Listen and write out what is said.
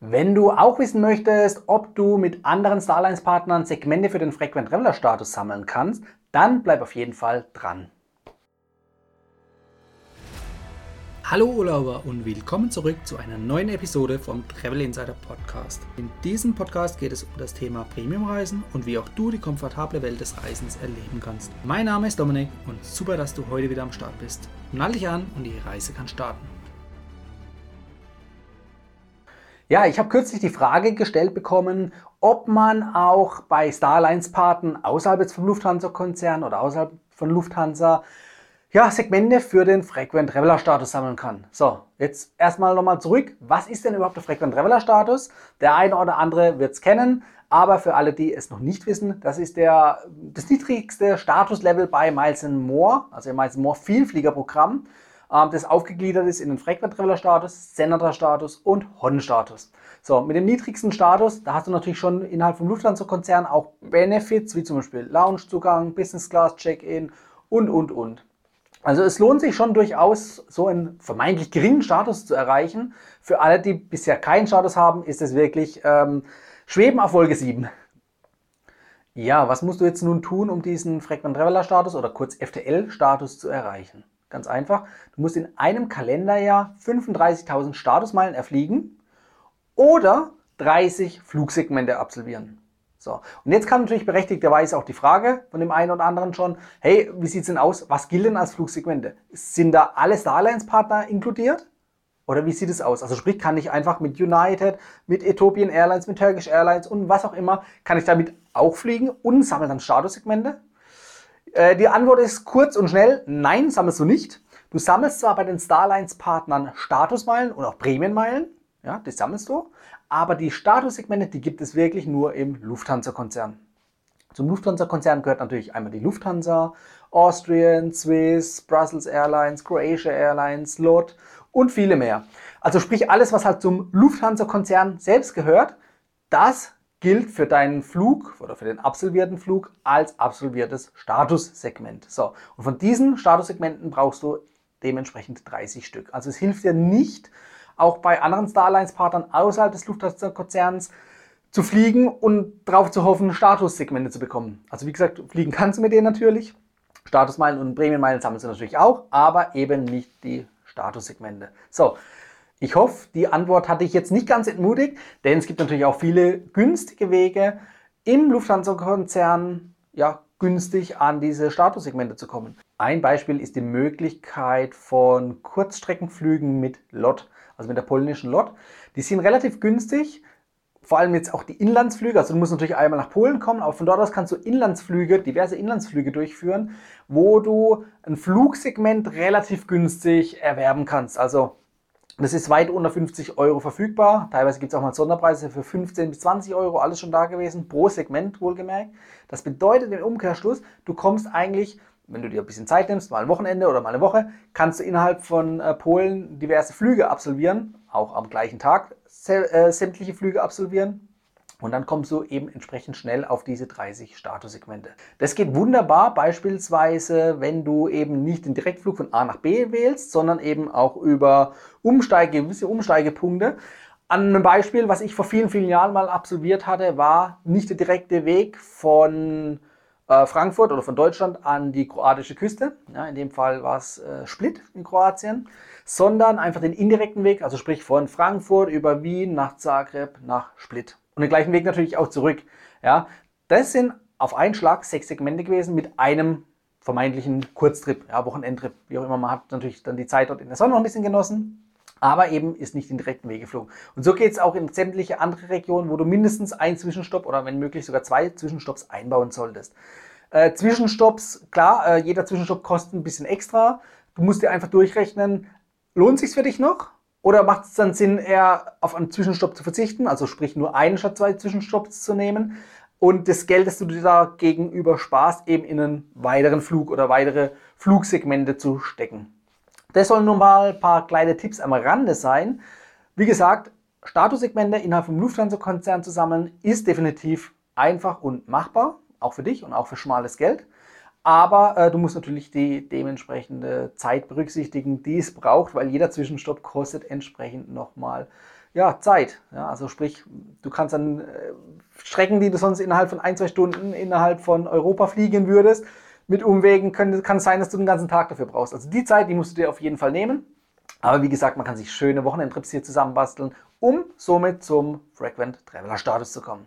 Wenn du auch wissen möchtest, ob du mit anderen Starlines-Partnern Segmente für den Frequent Traveler Status sammeln kannst, dann bleib auf jeden Fall dran. Hallo Urlauber und willkommen zurück zu einer neuen Episode vom Travel Insider Podcast. In diesem Podcast geht es um das Thema Premiumreisen und wie auch du die komfortable Welt des Reisens erleben kannst. Mein Name ist Dominik und super, dass du heute wieder am Start bist. Nall dich an und die Reise kann starten. Ja, ich habe kürzlich die Frage gestellt bekommen, ob man auch bei Starlines-Paten außerhalb jetzt vom Lufthansa-Konzern oder außerhalb von Lufthansa ja, Segmente für den Frequent Traveler Status sammeln kann. So, jetzt erstmal nochmal zurück. Was ist denn überhaupt der Frequent Traveler Status? Der eine oder andere wird es kennen, aber für alle, die es noch nicht wissen, das ist der, das niedrigste Statuslevel bei Miles More, also im Miles More Vielfliegerprogramm. Ähm, das aufgegliedert ist in den Frequent Traveler Status, Senator Status und Hon Status. So, mit dem niedrigsten Status, da hast du natürlich schon innerhalb vom Lufthansa-Konzern auch Benefits, wie zum Beispiel Loungezugang, Business Class Check-in und, und, und. Also es lohnt sich schon durchaus, so einen vermeintlich geringen Status zu erreichen. Für alle, die bisher keinen Status haben, ist es wirklich ähm, Schweben auf Folge 7. Ja, was musst du jetzt nun tun, um diesen Frequent Traveler Status oder kurz FTL Status zu erreichen? Ganz einfach. Du musst in einem Kalenderjahr 35.000 Statusmeilen erfliegen oder 30 Flugsegmente absolvieren. So. Und jetzt kam natürlich berechtigterweise auch die Frage von dem einen oder anderen schon, hey, wie sieht es denn aus? Was gilt denn als Flugsegmente? Sind da alle Starlines-Partner inkludiert? Oder wie sieht es aus? Also sprich, kann ich einfach mit United, mit Ethiopian Airlines, mit Turkish Airlines und was auch immer, kann ich damit auch fliegen und sammeln dann Statussegmente? Äh, die Antwort ist kurz und schnell, nein, sammelst du nicht. Du sammelst zwar bei den Starlines-Partnern Statusmeilen und auch Prämienmeilen, ja, die sammelst du, aber die Statussegmente, die gibt es wirklich nur im Lufthansa-Konzern. Zum Lufthansa-Konzern gehört natürlich einmal die Lufthansa, Austrian, Swiss, Brussels Airlines, Croatia Airlines, LOT und viele mehr. Also sprich alles, was halt zum Lufthansa-Konzern selbst gehört, das gilt für deinen Flug oder für den absolvierten Flug als absolviertes Statussegment. So, und von diesen Statussegmenten brauchst du dementsprechend 30 Stück. Also es hilft dir nicht, auch bei anderen Starlines-Partnern außerhalb des Lufthansa-Konzerns zu fliegen und darauf zu hoffen, Statussegmente zu bekommen. Also wie gesagt, fliegen kannst du mit denen natürlich. Statusmeilen und Prämienmeilen sammeln sie natürlich auch, aber eben nicht die Statussegmente. So, ich hoffe, die Antwort hatte ich jetzt nicht ganz entmutigt, denn es gibt natürlich auch viele günstige Wege im Lufthansa-Konzern ja, günstig an diese Statussegmente zu kommen. Ein Beispiel ist die Möglichkeit von Kurzstreckenflügen mit LOT, also mit der polnischen LOT. Die sind relativ günstig, vor allem jetzt auch die Inlandsflüge. Also du musst natürlich einmal nach Polen kommen, aber von dort aus kannst du Inlandsflüge, diverse Inlandsflüge durchführen, wo du ein Flugsegment relativ günstig erwerben kannst. Also das ist weit unter 50 Euro verfügbar. Teilweise gibt es auch mal Sonderpreise für 15 bis 20 Euro, alles schon da gewesen, pro Segment wohlgemerkt. Das bedeutet im Umkehrschluss, du kommst eigentlich, wenn du dir ein bisschen Zeit nimmst, mal ein Wochenende oder mal eine Woche, kannst du innerhalb von äh, Polen diverse Flüge absolvieren, auch am gleichen Tag äh, sämtliche Flüge absolvieren und dann kommst du eben entsprechend schnell auf diese 30 Statussegmente. Das geht wunderbar, beispielsweise, wenn du eben nicht den Direktflug von A nach B wählst, sondern eben auch über Umsteige, gewisse Umsteigepunkte. Einem Beispiel, was ich vor vielen, vielen Jahren mal absolviert hatte, war nicht der direkte Weg von äh, Frankfurt oder von Deutschland an die kroatische Küste. Ja, in dem Fall war es äh, Split in Kroatien, sondern einfach den indirekten Weg, also sprich von Frankfurt über Wien nach Zagreb nach Split. Und den gleichen Weg natürlich auch zurück. Ja, das sind auf einen Schlag sechs Segmente gewesen mit einem vermeintlichen Kurztrip, ja, Wochenendtrip, wie auch immer. Man hat natürlich dann die Zeit dort in der Sonne noch ein bisschen genossen, aber eben ist nicht den direkten Weg geflogen. Und so geht es auch in sämtliche andere Regionen, wo du mindestens einen Zwischenstopp oder wenn möglich sogar zwei Zwischenstopps einbauen solltest. Äh, Zwischenstopps, klar, äh, jeder Zwischenstopp kostet ein bisschen extra. Du musst dir einfach durchrechnen, lohnt sich für dich noch? Oder macht es dann Sinn, eher auf einen Zwischenstopp zu verzichten, also sprich nur einen statt zwei Zwischenstopps zu nehmen und das Geld, das du dir da gegenüber sparst, eben in einen weiteren Flug oder weitere Flugsegmente zu stecken. Das sollen nun mal ein paar kleine Tipps am Rande sein. Wie gesagt, Statussegmente innerhalb vom Lufthansa-Konzern zu sammeln, ist definitiv einfach und machbar, auch für dich und auch für schmales Geld. Aber äh, du musst natürlich die dementsprechende Zeit berücksichtigen, die es braucht, weil jeder Zwischenstopp kostet entsprechend nochmal ja, Zeit. Ja, also sprich, du kannst dann äh, Strecken, die du sonst innerhalb von ein, zwei Stunden innerhalb von Europa fliegen würdest, mit Umwegen können, kann es sein, dass du den ganzen Tag dafür brauchst. Also die Zeit, die musst du dir auf jeden Fall nehmen. Aber wie gesagt, man kann sich schöne Wochenendtrips hier zusammenbasteln, um somit zum Frequent Traveler Status zu kommen.